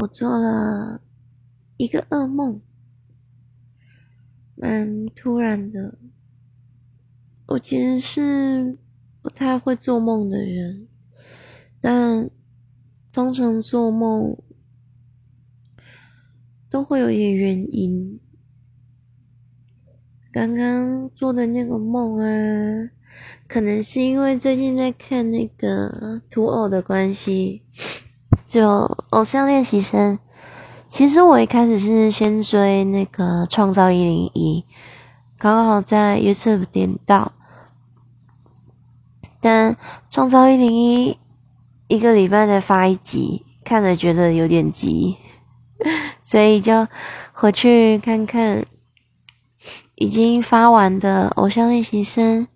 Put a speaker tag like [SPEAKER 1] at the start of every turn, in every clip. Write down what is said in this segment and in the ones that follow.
[SPEAKER 1] 我做了一个噩梦，蛮突然的。我其实是不太会做梦的人，但通常做梦都会有一点原因。刚刚做的那个梦啊，可能是因为最近在看那个土偶的关系，就偶像练习生。其实我一开始是先追那个创造一零一，刚好在 YouTube 点到，但创造一零一一个礼拜才发一集，看了觉得有点急，所以就回去看看。已经发完的偶像练习生，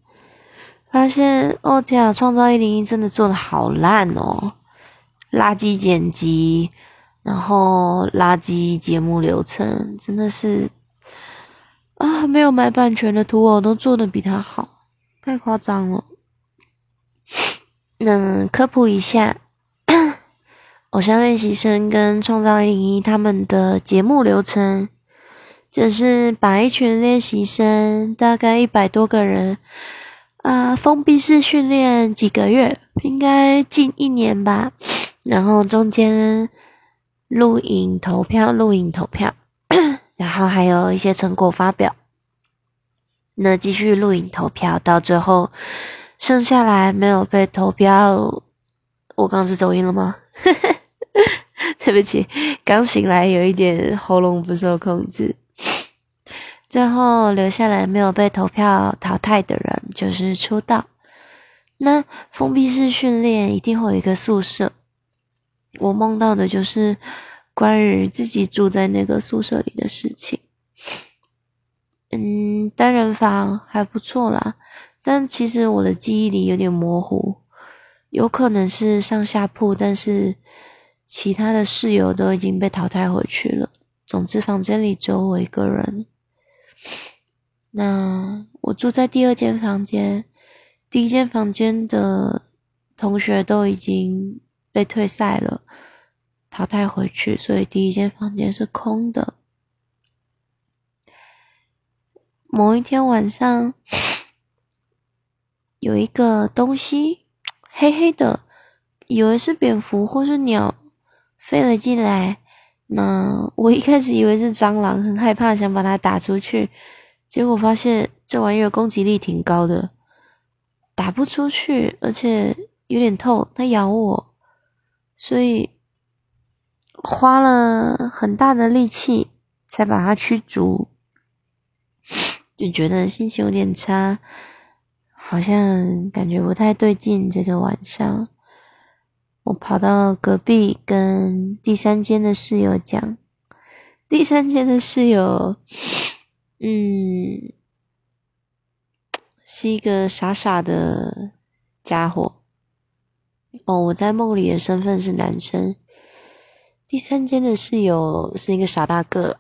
[SPEAKER 1] 发现哦天啊，创造一零一真的做的好烂哦，垃圾剪辑，然后垃圾节目流程，真的是啊，没有买版权的图偶都做的比他好，太夸张了。那科普一下，偶像练习生跟创造一零一他们的节目流程。就是把一群练习生，大概一百多个人，啊，封闭式训练几个月，应该近一年吧。然后中间录影投票，录影投票，然后还有一些成果发表。那继续录影投票，到最后剩下来没有被投票。我刚是走音了吗？对不起，刚醒来有一点喉咙不受控制。最后留下来没有被投票淘汰的人就是出道。那封闭式训练一定会有一个宿舍，我梦到的就是关于自己住在那个宿舍里的事情。嗯，单人房还不错啦，但其实我的记忆里有点模糊，有可能是上下铺，但是其他的室友都已经被淘汰回去了。总之，房间里只有我一个人。那我住在第二间房间，第一间房间的同学都已经被退赛了，淘汰回去，所以第一间房间是空的。某一天晚上，有一个东西黑黑的，以为是蝙蝠或是鸟飞了进来。那我一开始以为是蟑螂，很害怕，想把它打出去。结果发现这玩意儿攻击力挺高的，打不出去，而且有点痛，它咬我，所以花了很大的力气才把它驱逐。就觉得心情有点差，好像感觉不太对劲。这个晚上，我跑到隔壁跟第三间的室友讲，第三间的室友。嗯，是一个傻傻的家伙。哦，我在梦里的身份是男生。第三间的室友是一个傻大个，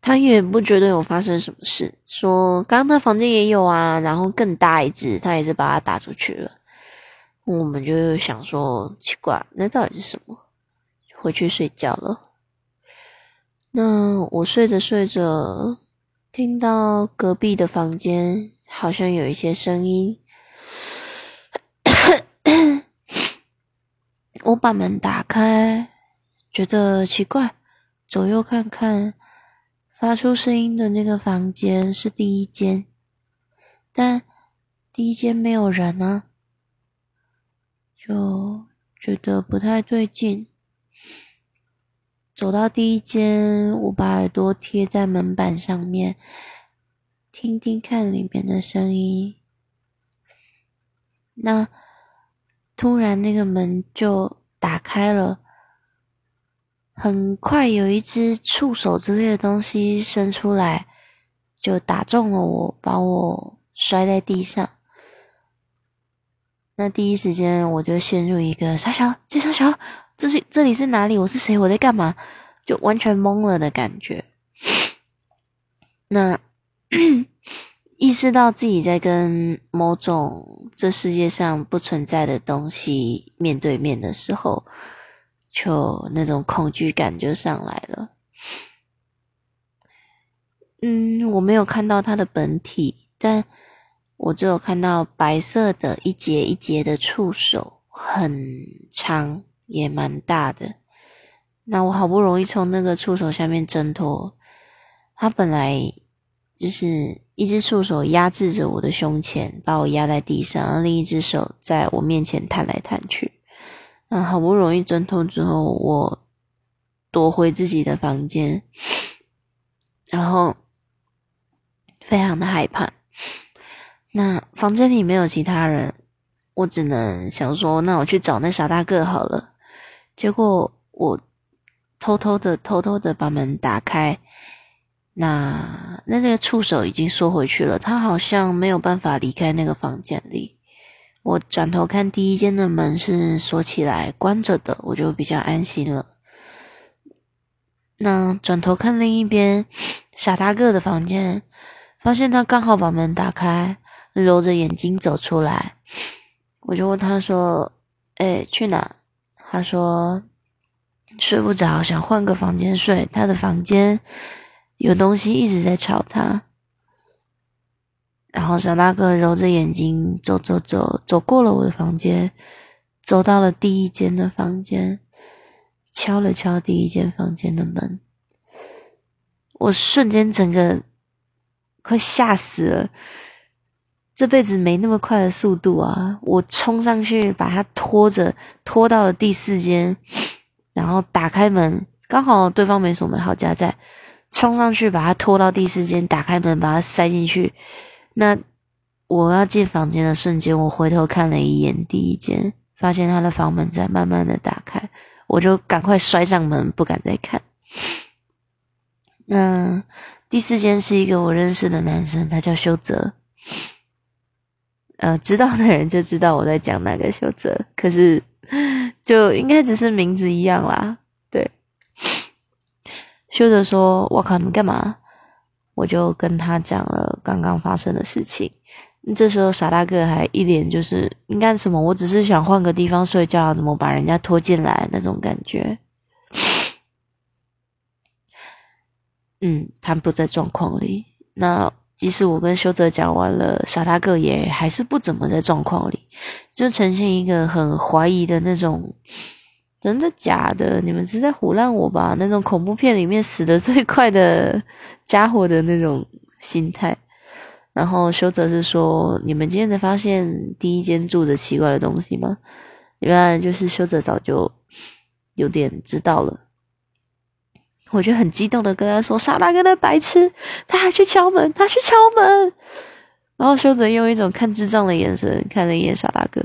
[SPEAKER 1] 他也不觉得有发生什么事，说刚刚他房间也有啊，然后更大一只，他也是把它打出去了。我们就想说奇怪，那到底是什么？回去睡觉了。那我睡着睡着，听到隔壁的房间好像有一些声音，我把门打开，觉得奇怪，左右看看，发出声音的那个房间是第一间，但第一间没有人啊，就觉得不太对劲。走到第一间，我把耳朵贴在门板上面，听听看里面的声音。那突然，那个门就打开了，很快有一只触手之类的东西伸出来，就打中了我，把我摔在地上。那第一时间，我就陷入一个傻小，这傻小。这是这里是哪里？我是谁？我在干嘛？就完全懵了的感觉。那 意识到自己在跟某种这世界上不存在的东西面对面的时候，就那种恐惧感就上来了。嗯，我没有看到它的本体，但我只有看到白色的一节一节的触手，很长，也蛮大的。那我好不容易从那个触手下面挣脱，它本来就是一只触手压制着我的胸前，把我压在地上，另一只手在我面前探来探去。那好不容易挣脱之后，我躲回自己的房间，然后非常的害怕。那房间里没有其他人，我只能想说，那我去找那傻大个好了。结果我。偷偷的、偷偷的把门打开，那那那个触手已经缩回去了，他好像没有办法离开那个房间里。我转头看第一间的门是锁起来、关着的，我就比较安心了。那转头看另一边傻大个的房间，发现他刚好把门打开，揉着眼睛走出来，我就问他说：“哎，去哪？”他说。睡不着，想换个房间睡。他的房间有东西一直在吵他。然后小大哥揉着眼睛走走走，走过了我的房间，走到了第一间的房间，敲了敲第一间房间的门。我瞬间整个快吓死了，这辈子没那么快的速度啊！我冲上去把他拖着，拖到了第四间。然后打开门，刚好对方没锁门，好家在，冲上去把他拖到第四间，打开门把他塞进去。那我要进房间的瞬间，我回头看了一眼第一间，发现他的房门在慢慢的打开，我就赶快摔上门，不敢再看。那第四间是一个我认识的男生，他叫修泽。呃，知道的人就知道我在讲哪个修泽，可是。就应该只是名字一样啦，修泽说：“我靠，你干嘛？”我就跟他讲了刚刚发生的事情。这时候傻大个还一脸就是你干什么？我只是想换个地方睡觉，怎么把人家拖进来那种感觉？嗯，他不在状况里。那。即使我跟修泽讲完了，傻大个也还是不怎么在状况里，就呈现一个很怀疑的那种，真的假的？你们是在胡乱我吧？那种恐怖片里面死的最快的 家伙的那种心态。然后修泽是说：“你们今天才发现第一间住着奇怪的东西吗？”原来就是修泽早就有点知道了。我就很激动的跟他说：“傻大哥那白痴，他还去敲门，他去敲门。”然后修泽用一种看智障的眼神看了一眼傻大哥，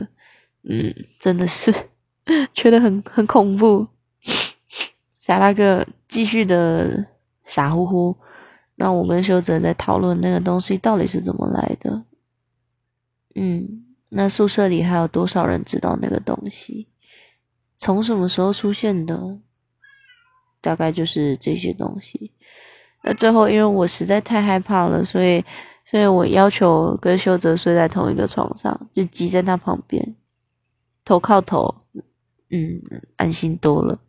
[SPEAKER 1] 嗯，真的是 觉得很很恐怖。傻大哥继续的傻乎乎。那我跟修泽在讨论那个东西到底是怎么来的。嗯，那宿舍里还有多少人知道那个东西？从什么时候出现的？大概就是这些东西。那最后，因为我实在太害怕了，所以，所以我要求跟修泽睡在同一个床上，就挤在他旁边，头靠头，嗯，安心多了。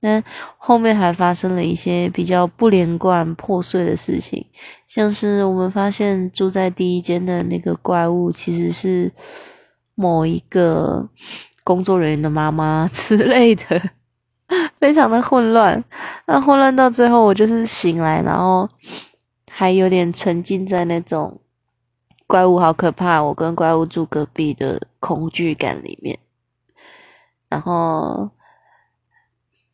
[SPEAKER 1] 那后面还发生了一些比较不连贯、破碎的事情，像是我们发现住在第一间的那个怪物其实是某一个工作人员的妈妈之类的。非常的混乱，那混乱到最后，我就是醒来，然后还有点沉浸在那种怪物好可怕，我跟怪物住隔壁的恐惧感里面。然后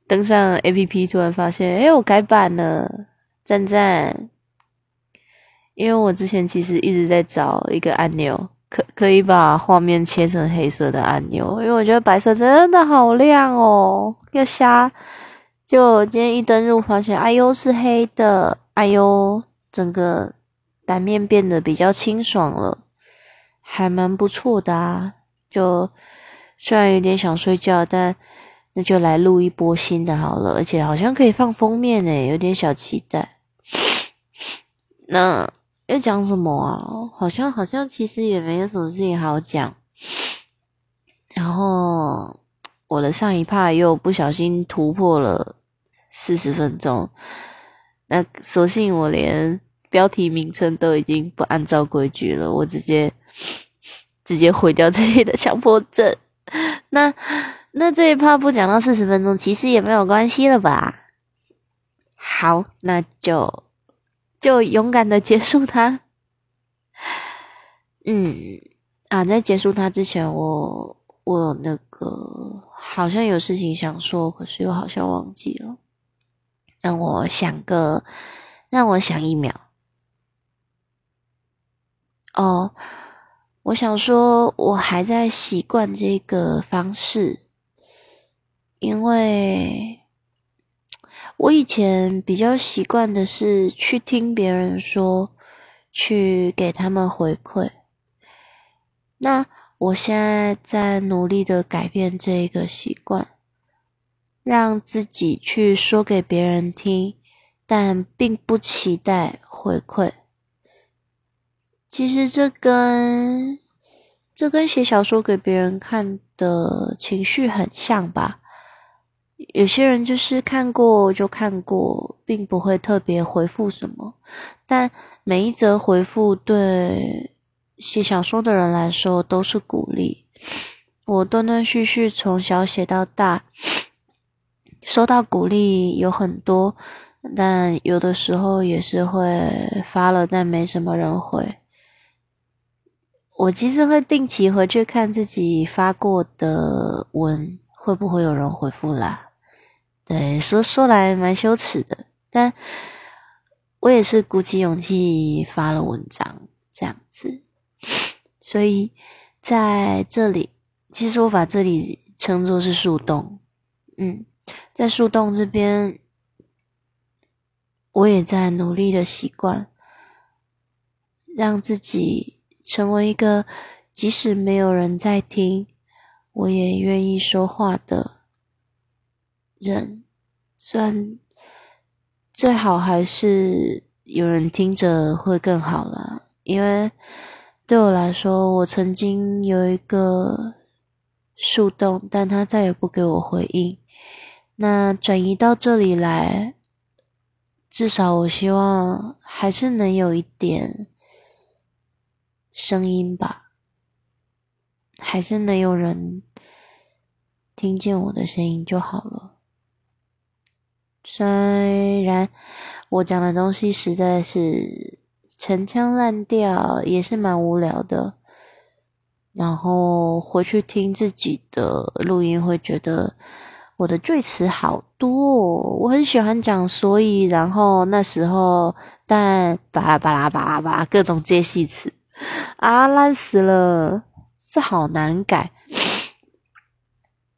[SPEAKER 1] 登上 A P P，突然发现，哎，我改版了，赞赞！因为我之前其实一直在找一个按钮。可可以把画面切成黑色的按钮，因为我觉得白色真的好亮哦，要瞎。就今天一登入发现，哎呦是黑的，哎呦整个版面变得比较清爽了，还蛮不错的啊。就虽然有点想睡觉，但那就来录一波新的好了，而且好像可以放封面诶，有点小期待。那。要讲什么啊？好像好像其实也没有什么事情好讲。然后我的上一趴又不小心突破了四十分钟，那索性我连标题名称都已经不按照规矩了，我直接直接毁掉这里的强迫症。那那这一趴不讲到四十分钟，其实也没有关系了吧？好，那就就勇敢的结束它。嗯啊，在结束它之前，我我那个好像有事情想说，可是又好像忘记了。让我想个，让我想一秒。哦，我想说，我还在习惯这个方式，因为我以前比较习惯的是去听别人说，去给他们回馈。那我现在在努力的改变这一个习惯，让自己去说给别人听，但并不期待回馈。其实这跟这跟写小说给别人看的情绪很像吧？有些人就是看过就看过，并不会特别回复什么，但每一则回复对。写小说的人来说都是鼓励。我断断续续从小写到大，收到鼓励有很多，但有的时候也是会发了，但没什么人回。我其实会定期回去看自己发过的文，会不会有人回复啦？对，说说来蛮羞耻的，但我也是鼓起勇气发了文章，这样子。所以在这里，其实我把这里称作是树洞。嗯，在树洞这边，我也在努力的习惯，让自己成为一个即使没有人在听，我也愿意说话的人。虽然最好还是有人听着会更好啦，因为。对我来说，我曾经有一个树洞，但他再也不给我回应。那转移到这里来，至少我希望还是能有一点声音吧，还是能有人听见我的声音就好了。虽然我讲的东西实在是。陈腔滥调也是蛮无聊的，然后回去听自己的录音，会觉得我的赘词好多。我很喜欢讲，所以然后那时候，但巴拉巴拉巴拉巴拉各种接戏词 啊，烂死了，这好难改。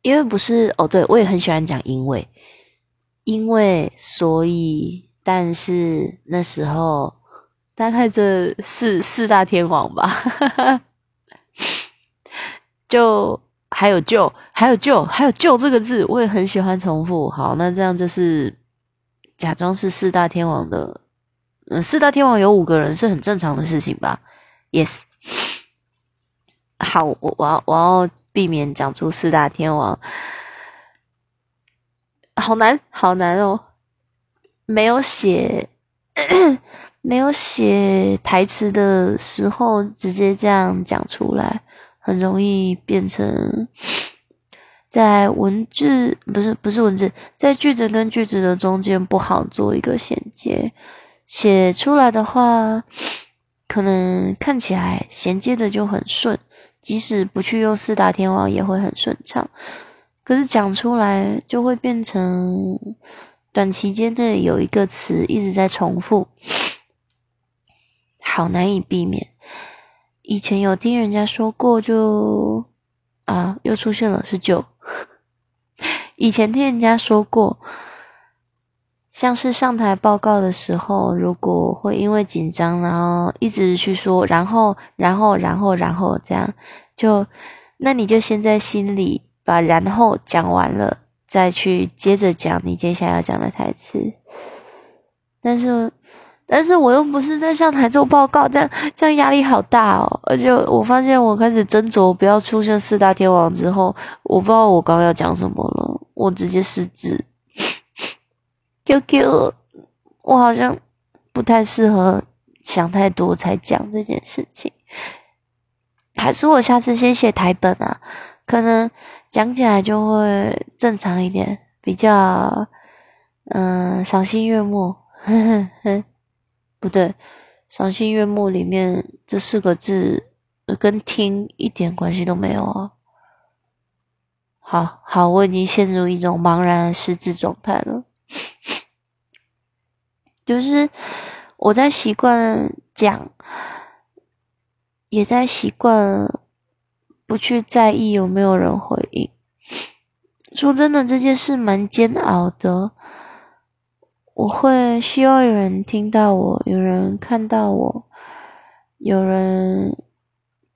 [SPEAKER 1] 因为不是哦，对我也很喜欢讲，因为因为所以，但是那时候。大概这四四大天王吧，就还有就还有就还有就这个字，我也很喜欢重复。好，那这样就是假装是四大天王的，嗯，四大天王有五个人是很正常的事情吧？Yes。好，我我要我要避免讲出四大天王，好难好难哦，没有写。没有写台词的时候，直接这样讲出来，很容易变成在文字不是不是文字，在句子跟句子的中间不好做一个衔接。写出来的话，可能看起来衔接的就很顺，即使不去用四大天王也会很顺畅。可是讲出来就会变成短期间内有一个词一直在重复。好难以避免。以前有听人家说过，就啊，又出现了是就。以前听人家说过，像是上台报告的时候，如果会因为紧张，然后一直去说，然后，然后，然后，然后这样，就那你就先在心里把然后讲完了，再去接着讲你接下来要讲的台词。但是。但是我又不是在上台做报告，这样这样压力好大哦。而且我发现我开始斟酌不要出现四大天王之后，我不知道我刚刚要讲什么了，我直接失智。QQ，我好像不太适合想太多才讲这件事情，还是我下次先写台本啊，可能讲起来就会正常一点，比较嗯赏心悦目。不对，赏心悦目里面这四个字跟听一点关系都没有啊。好好，我已经陷入一种茫然失智状态了。就是我在习惯讲，也在习惯不去在意有没有人回应。说真的，这件事蛮煎熬的。我会希望有人听到我，有人看到我，有人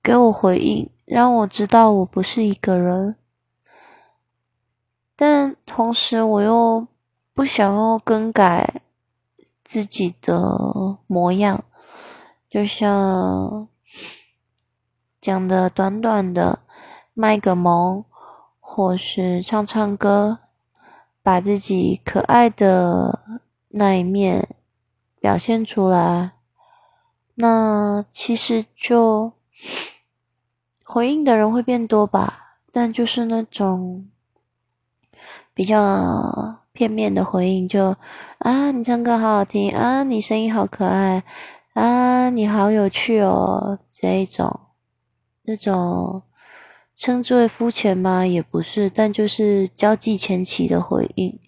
[SPEAKER 1] 给我回应，让我知道我不是一个人。但同时，我又不想要更改。自己的模样，就像讲的短短的卖个萌，或是唱唱歌，把自己可爱的那一面表现出来，那其实就回应的人会变多吧，但就是那种比较。片面的回应就啊，你唱歌好好听啊，你声音好可爱啊，你好有趣哦，这一种，那种称之为肤浅吗？也不是，但就是交际前期的回应。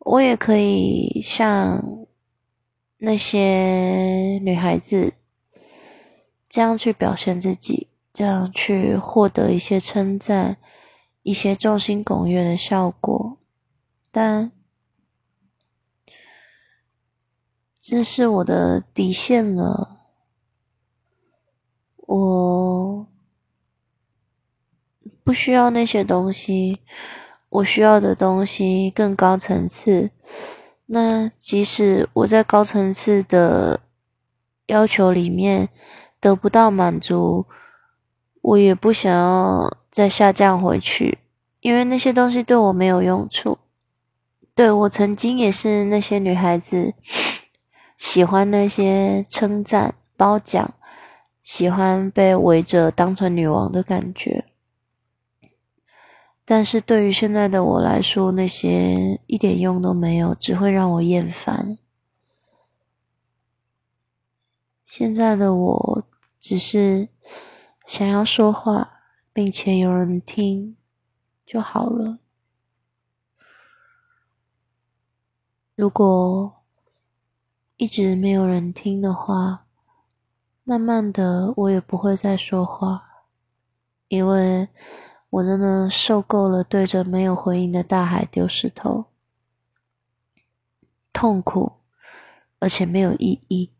[SPEAKER 1] 我也可以像那些女孩子这样去表现自己，这样去获得一些称赞。一些众星拱月的效果，但这是我的底线了。我不需要那些东西，我需要的东西更高层次。那即使我在高层次的要求里面得不到满足，我也不想要。再下降回去，因为那些东西对我没有用处。对我曾经也是那些女孩子，喜欢那些称赞、褒奖，喜欢被围着当成女王的感觉。但是对于现在的我来说，那些一点用都没有，只会让我厌烦。现在的我只是想要说话。并且有人听就好了。如果一直没有人听的话，慢慢的我也不会再说话，因为我真的受够了对着没有回应的大海丢石头，痛苦而且没有意义。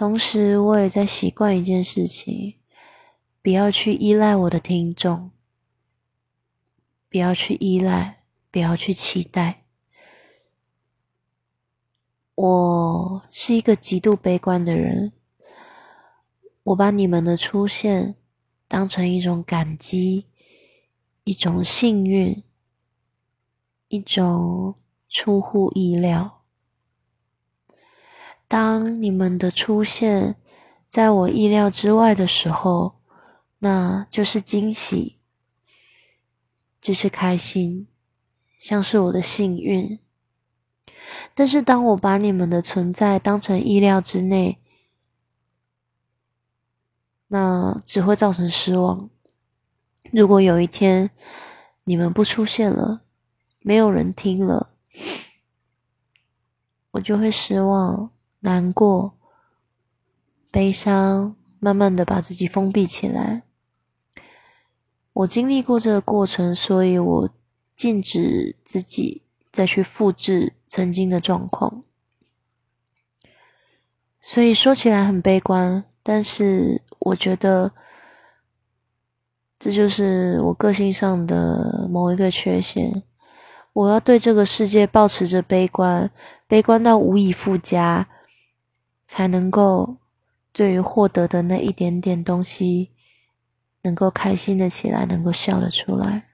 [SPEAKER 1] 同时，我也在习惯一件事情：不要去依赖我的听众，不要去依赖，不要去期待。我是一个极度悲观的人，我把你们的出现当成一种感激，一种幸运，一种出乎意料。当你们的出现在我意料之外的时候，那就是惊喜，就是开心，像是我的幸运。但是当我把你们的存在当成意料之内，那只会造成失望。如果有一天你们不出现了，没有人听了，我就会失望。难过、悲伤，慢慢的把自己封闭起来。我经历过这个过程，所以我禁止自己再去复制曾经的状况。所以说起来很悲观，但是我觉得这就是我个性上的某一个缺陷，我要对这个世界保持着悲观，悲观到无以复加，才能够对于获得的那一点点东西，能够开心的起来，能够笑得出来。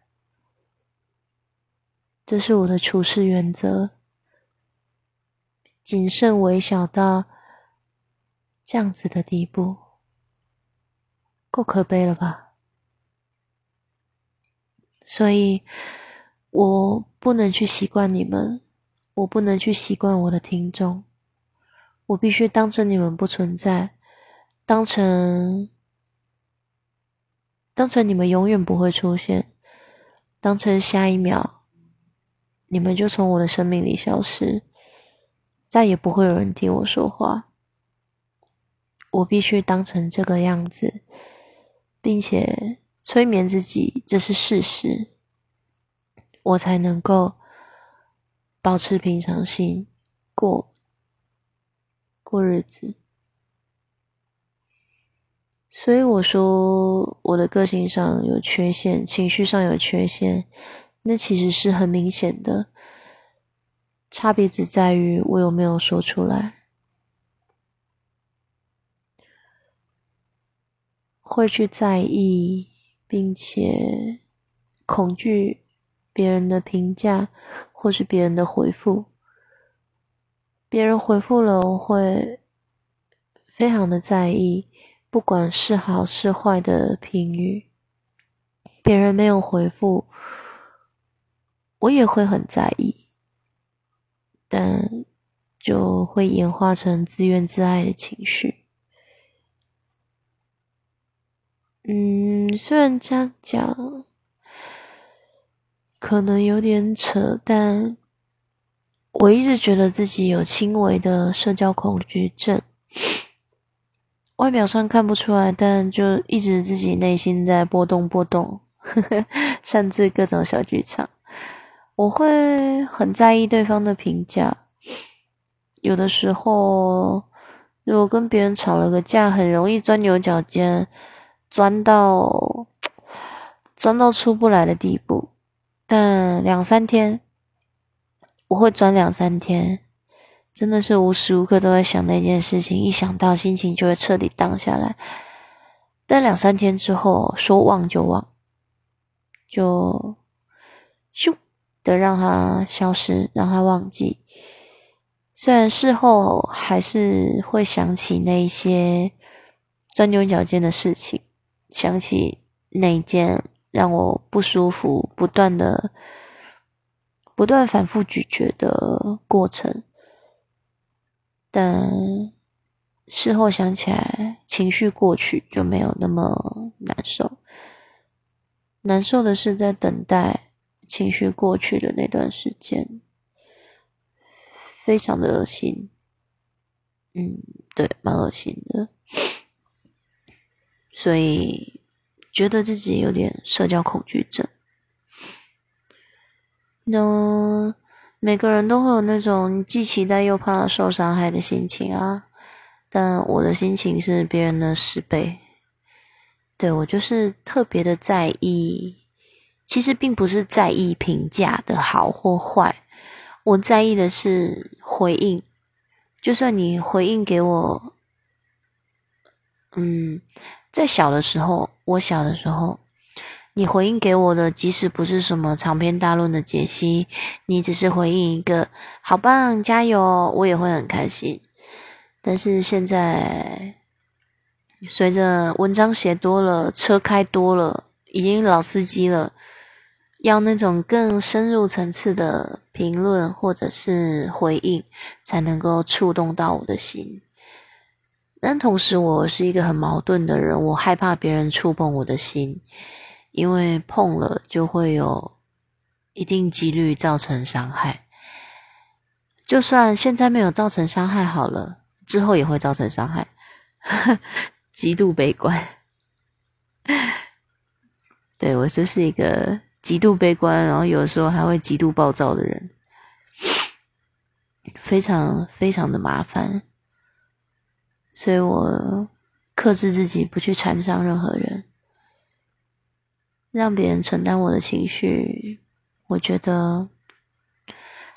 [SPEAKER 1] 这是我的处事原则，谨慎微小到这样子的地步，够可悲了吧？所以。我不能去习惯你们，我不能去习惯我的听众，我必须当成你们不存在，当成当成你们永远不会出现，当成下一秒你们就从我的生命里消失，再也不会有人听我说话。我必须当成这个样子，并且催眠自己，这是事实。我才能够保持平常心过过日子，所以我说我的个性上有缺陷，情绪上有缺陷，那其实是很明显的，差别只在于我有没有说出来，会去在意，并且恐惧。别人的评价，或是别人的回复，别人回复了，我会非常的在意，不管是好是坏的评语，别人没有回复，我也会很在意，但就会演化成自怨自艾的情绪。嗯，虽然这样讲。可能有点扯，但我一直觉得自己有轻微的社交恐惧症，外表上看不出来，但就一直自己内心在波动波动，甚至各种小剧场。我会很在意对方的评价，有的时候如果跟别人吵了个架，很容易钻牛角尖，钻到钻到出不来的地步。但两三天，我会转两三天，真的是无时无刻都在想那件事情，一想到心情就会彻底荡下来。但两三天之后，说忘就忘，就咻的让它消失，让它忘记。虽然事后还是会想起那些钻牛角尖的事情，想起那件。让我不舒服，不断的、不断反复咀嚼的过程，但事后想起来，情绪过去就没有那么难受。难受的是在等待情绪过去的那段时间，非常的恶心。嗯，对，蛮恶心的，所以。觉得自己有点社交恐惧症，那每个人都会有那种既期待又怕受伤害的心情啊。但我的心情是别人的十倍，对我就是特别的在意。其实并不是在意评价的好或坏，我在意的是回应。就算你回应给我，嗯。在小的时候，我小的时候，你回应给我的，即使不是什么长篇大论的解析，你只是回应一个“好棒，加油”，我也会很开心。但是现在，随着文章写多了，车开多了，已经老司机了，要那种更深入层次的评论或者是回应，才能够触动到我的心。但同时，我是一个很矛盾的人，我害怕别人触碰我的心，因为碰了就会有一定几率造成伤害。就算现在没有造成伤害好了，之后也会造成伤害，极度悲观。对我就是一个极度悲观，然后有时候还会极度暴躁的人，非常非常的麻烦。所以我克制自己，不去缠上任何人，让别人承担我的情绪。我觉得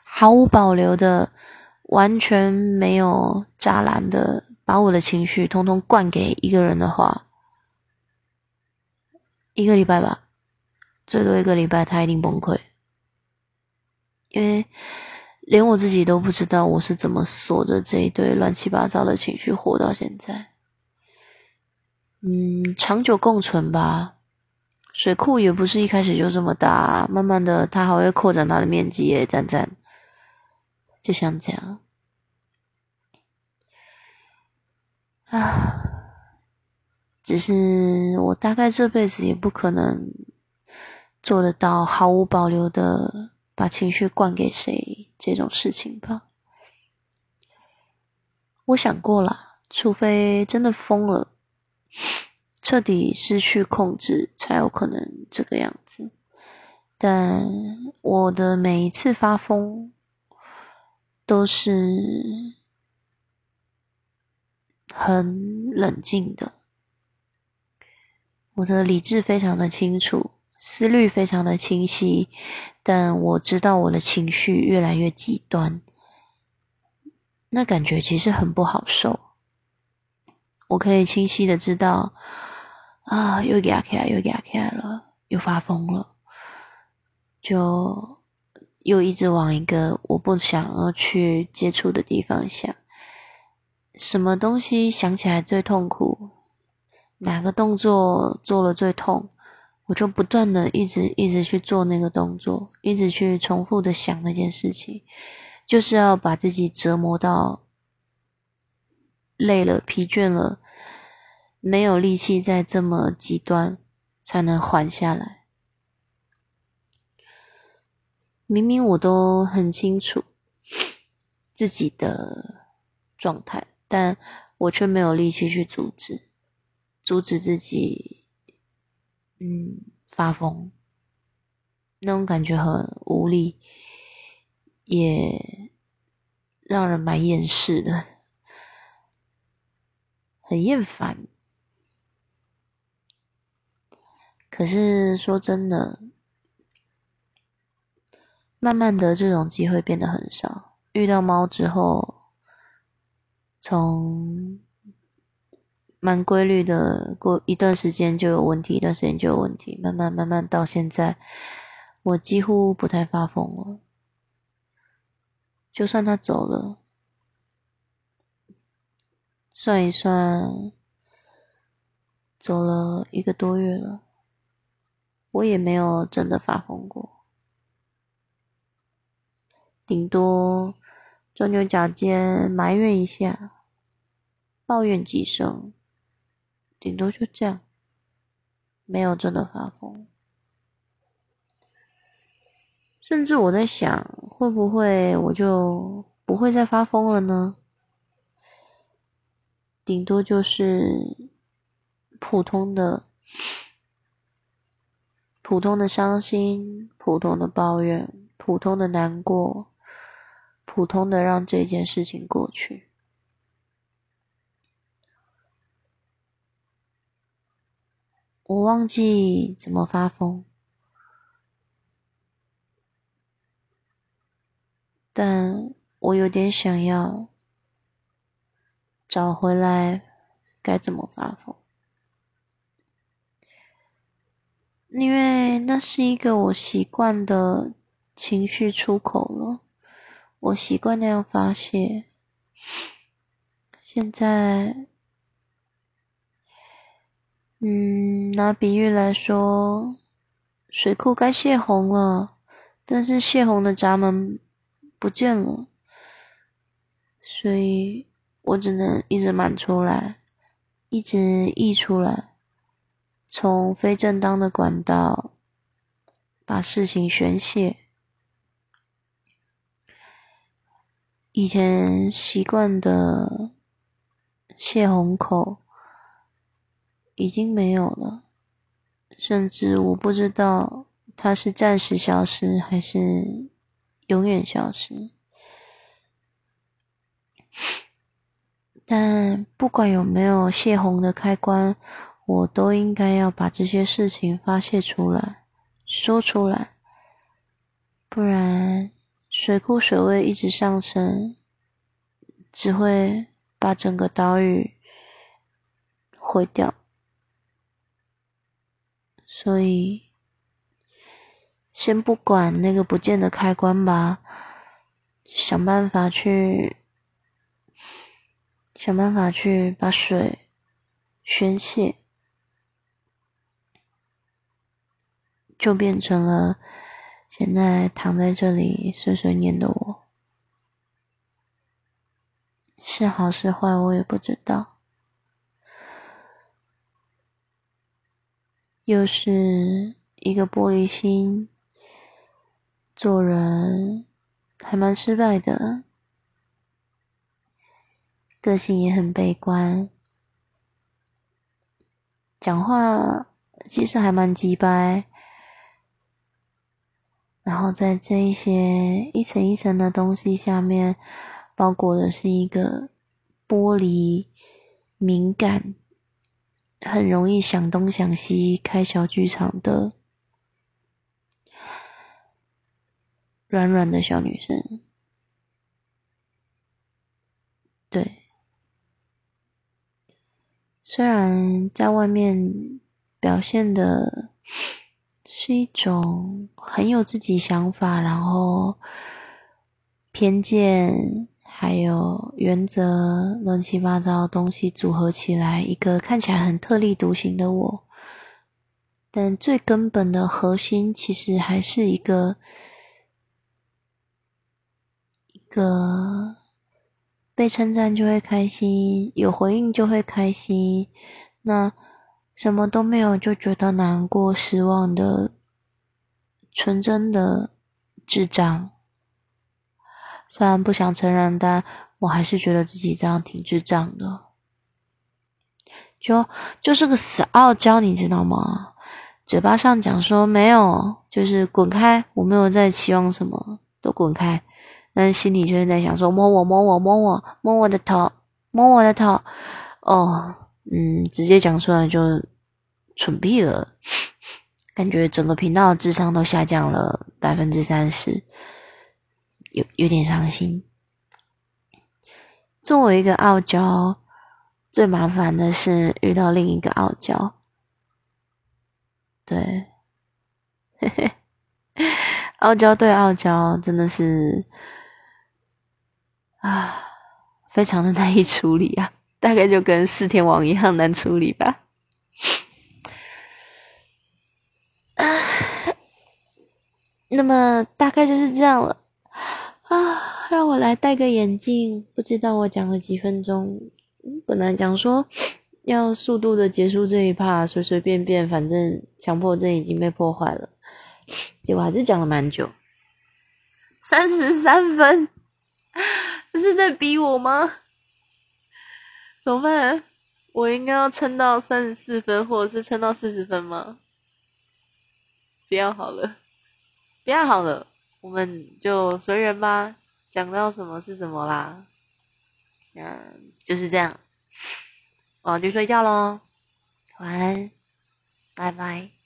[SPEAKER 1] 毫无保留的、完全没有栅栏的，把我的情绪通通灌给一个人的话，一个礼拜吧，最多一个礼拜，他一定崩溃，因为连我自己都不知道我是怎么锁着这一堆乱七八糟的情绪活到现在。嗯，长久共存吧。水库也不是一开始就这么大，慢慢的它还会扩展它的面积耶，赞赞。就像这样，啊，只是我大概这辈子也不可能做得到毫无保留的把情绪灌给谁这种事情吧。我想过了，除非真的疯了。彻底失去控制，才有可能这个样子。但我的每一次发疯，都是很冷静的。我的理智非常的清楚，思虑非常的清晰，但我知道我的情绪越来越极端，那感觉其实很不好受。我可以清晰的知道。啊，又压起来，又压起来了，又发疯了，就又一直往一个我不想要去接触的地方想。什么东西想起来最痛苦？哪个动作做了最痛？我就不断的一直一直去做那个动作，一直去重复的想那件事情，就是要把自己折磨到累了、疲倦了。没有力气再这么极端，才能缓下来。明明我都很清楚自己的状态，但我却没有力气去阻止，阻止自己，嗯，发疯。那种感觉很无力，也让人蛮厌世的，很厌烦。可是说真的，慢慢的这种机会变得很少。遇到猫之后，从蛮规律的过一段时间就有问题，一段时间就有问题，慢慢慢慢到现在，我几乎不太发疯了。就算它走了，算一算，走了一个多月了。我也没有真的发疯过，顶多钻牛角尖、埋怨一下、抱怨几声，顶多就这样，没有真的发疯。甚至我在想，会不会我就不会再发疯了呢？顶多就是普通的。普通的伤心，普通的抱怨，普通的难过，普通的让这件事情过去。我忘记怎么发疯，但我有点想要找回来该怎么发疯。因为那是一个我习惯的情绪出口了，我习惯那样发泄。现在，嗯，拿比喻来说，水库该泄洪了，但是泄洪的闸门不见了，所以我只能一直满出来，一直溢出来。从非正当的管道把事情宣泄，以前习惯的泄洪口已经没有了，甚至我不知道它是暂时消失还是永远消失。但不管有没有泄洪的开关。我都应该要把这些事情发泄出来，说出来，不然水库水位一直上升，只会把整个岛屿毁掉。所以，先不管那个不见的开关吧，想办法去，想办法去把水宣泄，就变成了。现在躺在这里碎碎念的我，是好是坏我也不知道。又是一个玻璃心，做人还蛮失败的，个性也很悲观，讲话其实还蛮直白。然后在这一些一层一层的东西下面，包裹的是一个玻璃敏感、很容易想东想西、开小剧场的软软的小女生。对，虽然在外面表现的。是一种很有自己想法，然后偏见还有原则乱七八糟的东西组合起来，一个看起来很特立独行的我。但最根本的核心，其实还是一个一个被称赞就会开心，有回应就会开心。那。什么都没有就觉得难过、失望的纯真的智障，虽然不想承认，但我还是觉得自己这样挺智障的。就就是个死傲娇，你知道吗？嘴巴上讲说没有，就是滚开，我没有在期望什么，都滚开。但心里就是在想说摸我摸我摸我摸我的头摸我的头，哦。嗯，直接讲出来就蠢毙了，感觉整个频道的智商都下降了百分之三十，有有点伤心。作为一个傲娇，最麻烦的是遇到另一个傲娇，对，嘿嘿，傲娇对傲娇真的是啊，非常的难以处理啊。大概就跟四天王一样难处理吧。啊，那么大概就是这样了。啊，让我来戴个眼镜。不知道我讲了几分钟。本来讲说要速度的结束这一趴，随随便便，反正强迫症已经被破坏了。结果还是讲了蛮久，三十三分，这是在逼我吗？怎么办？我应该要撑到三十四分，或者是撑到四十分吗？不要好了，不要好了，我们就随缘吧。讲到什么是什么啦。嗯，就是这样。我要去睡觉喽，晚安，拜拜。